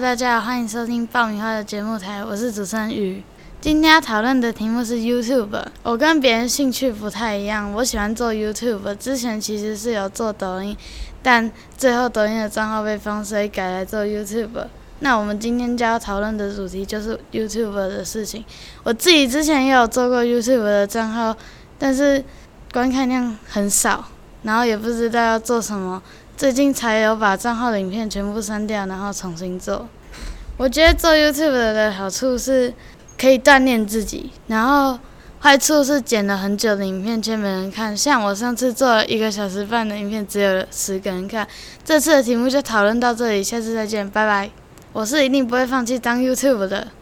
大家好，欢迎收听爆米花的节目台，我是主持人雨。今天要讨论的题目是 YouTube。我跟别人兴趣不太一样，我喜欢做 YouTube。之前其实是有做抖音，但最后抖音的账号被封，所以改来做 YouTube。那我们今天就要讨论的主题就是 YouTube 的事情。我自己之前也有做过 YouTube 的账号，但是观看量很少，然后也不知道要做什么。最近才有把账号的影片全部删掉，然后重新做。我觉得做 YouTube 的好处是可以锻炼自己，然后坏处是剪了很久的影片却没人看。像我上次做了一个小时半的影片，只有十个人看。这次的题目就讨论到这里，下次再见，拜拜。我是一定不会放弃当 YouTube 的。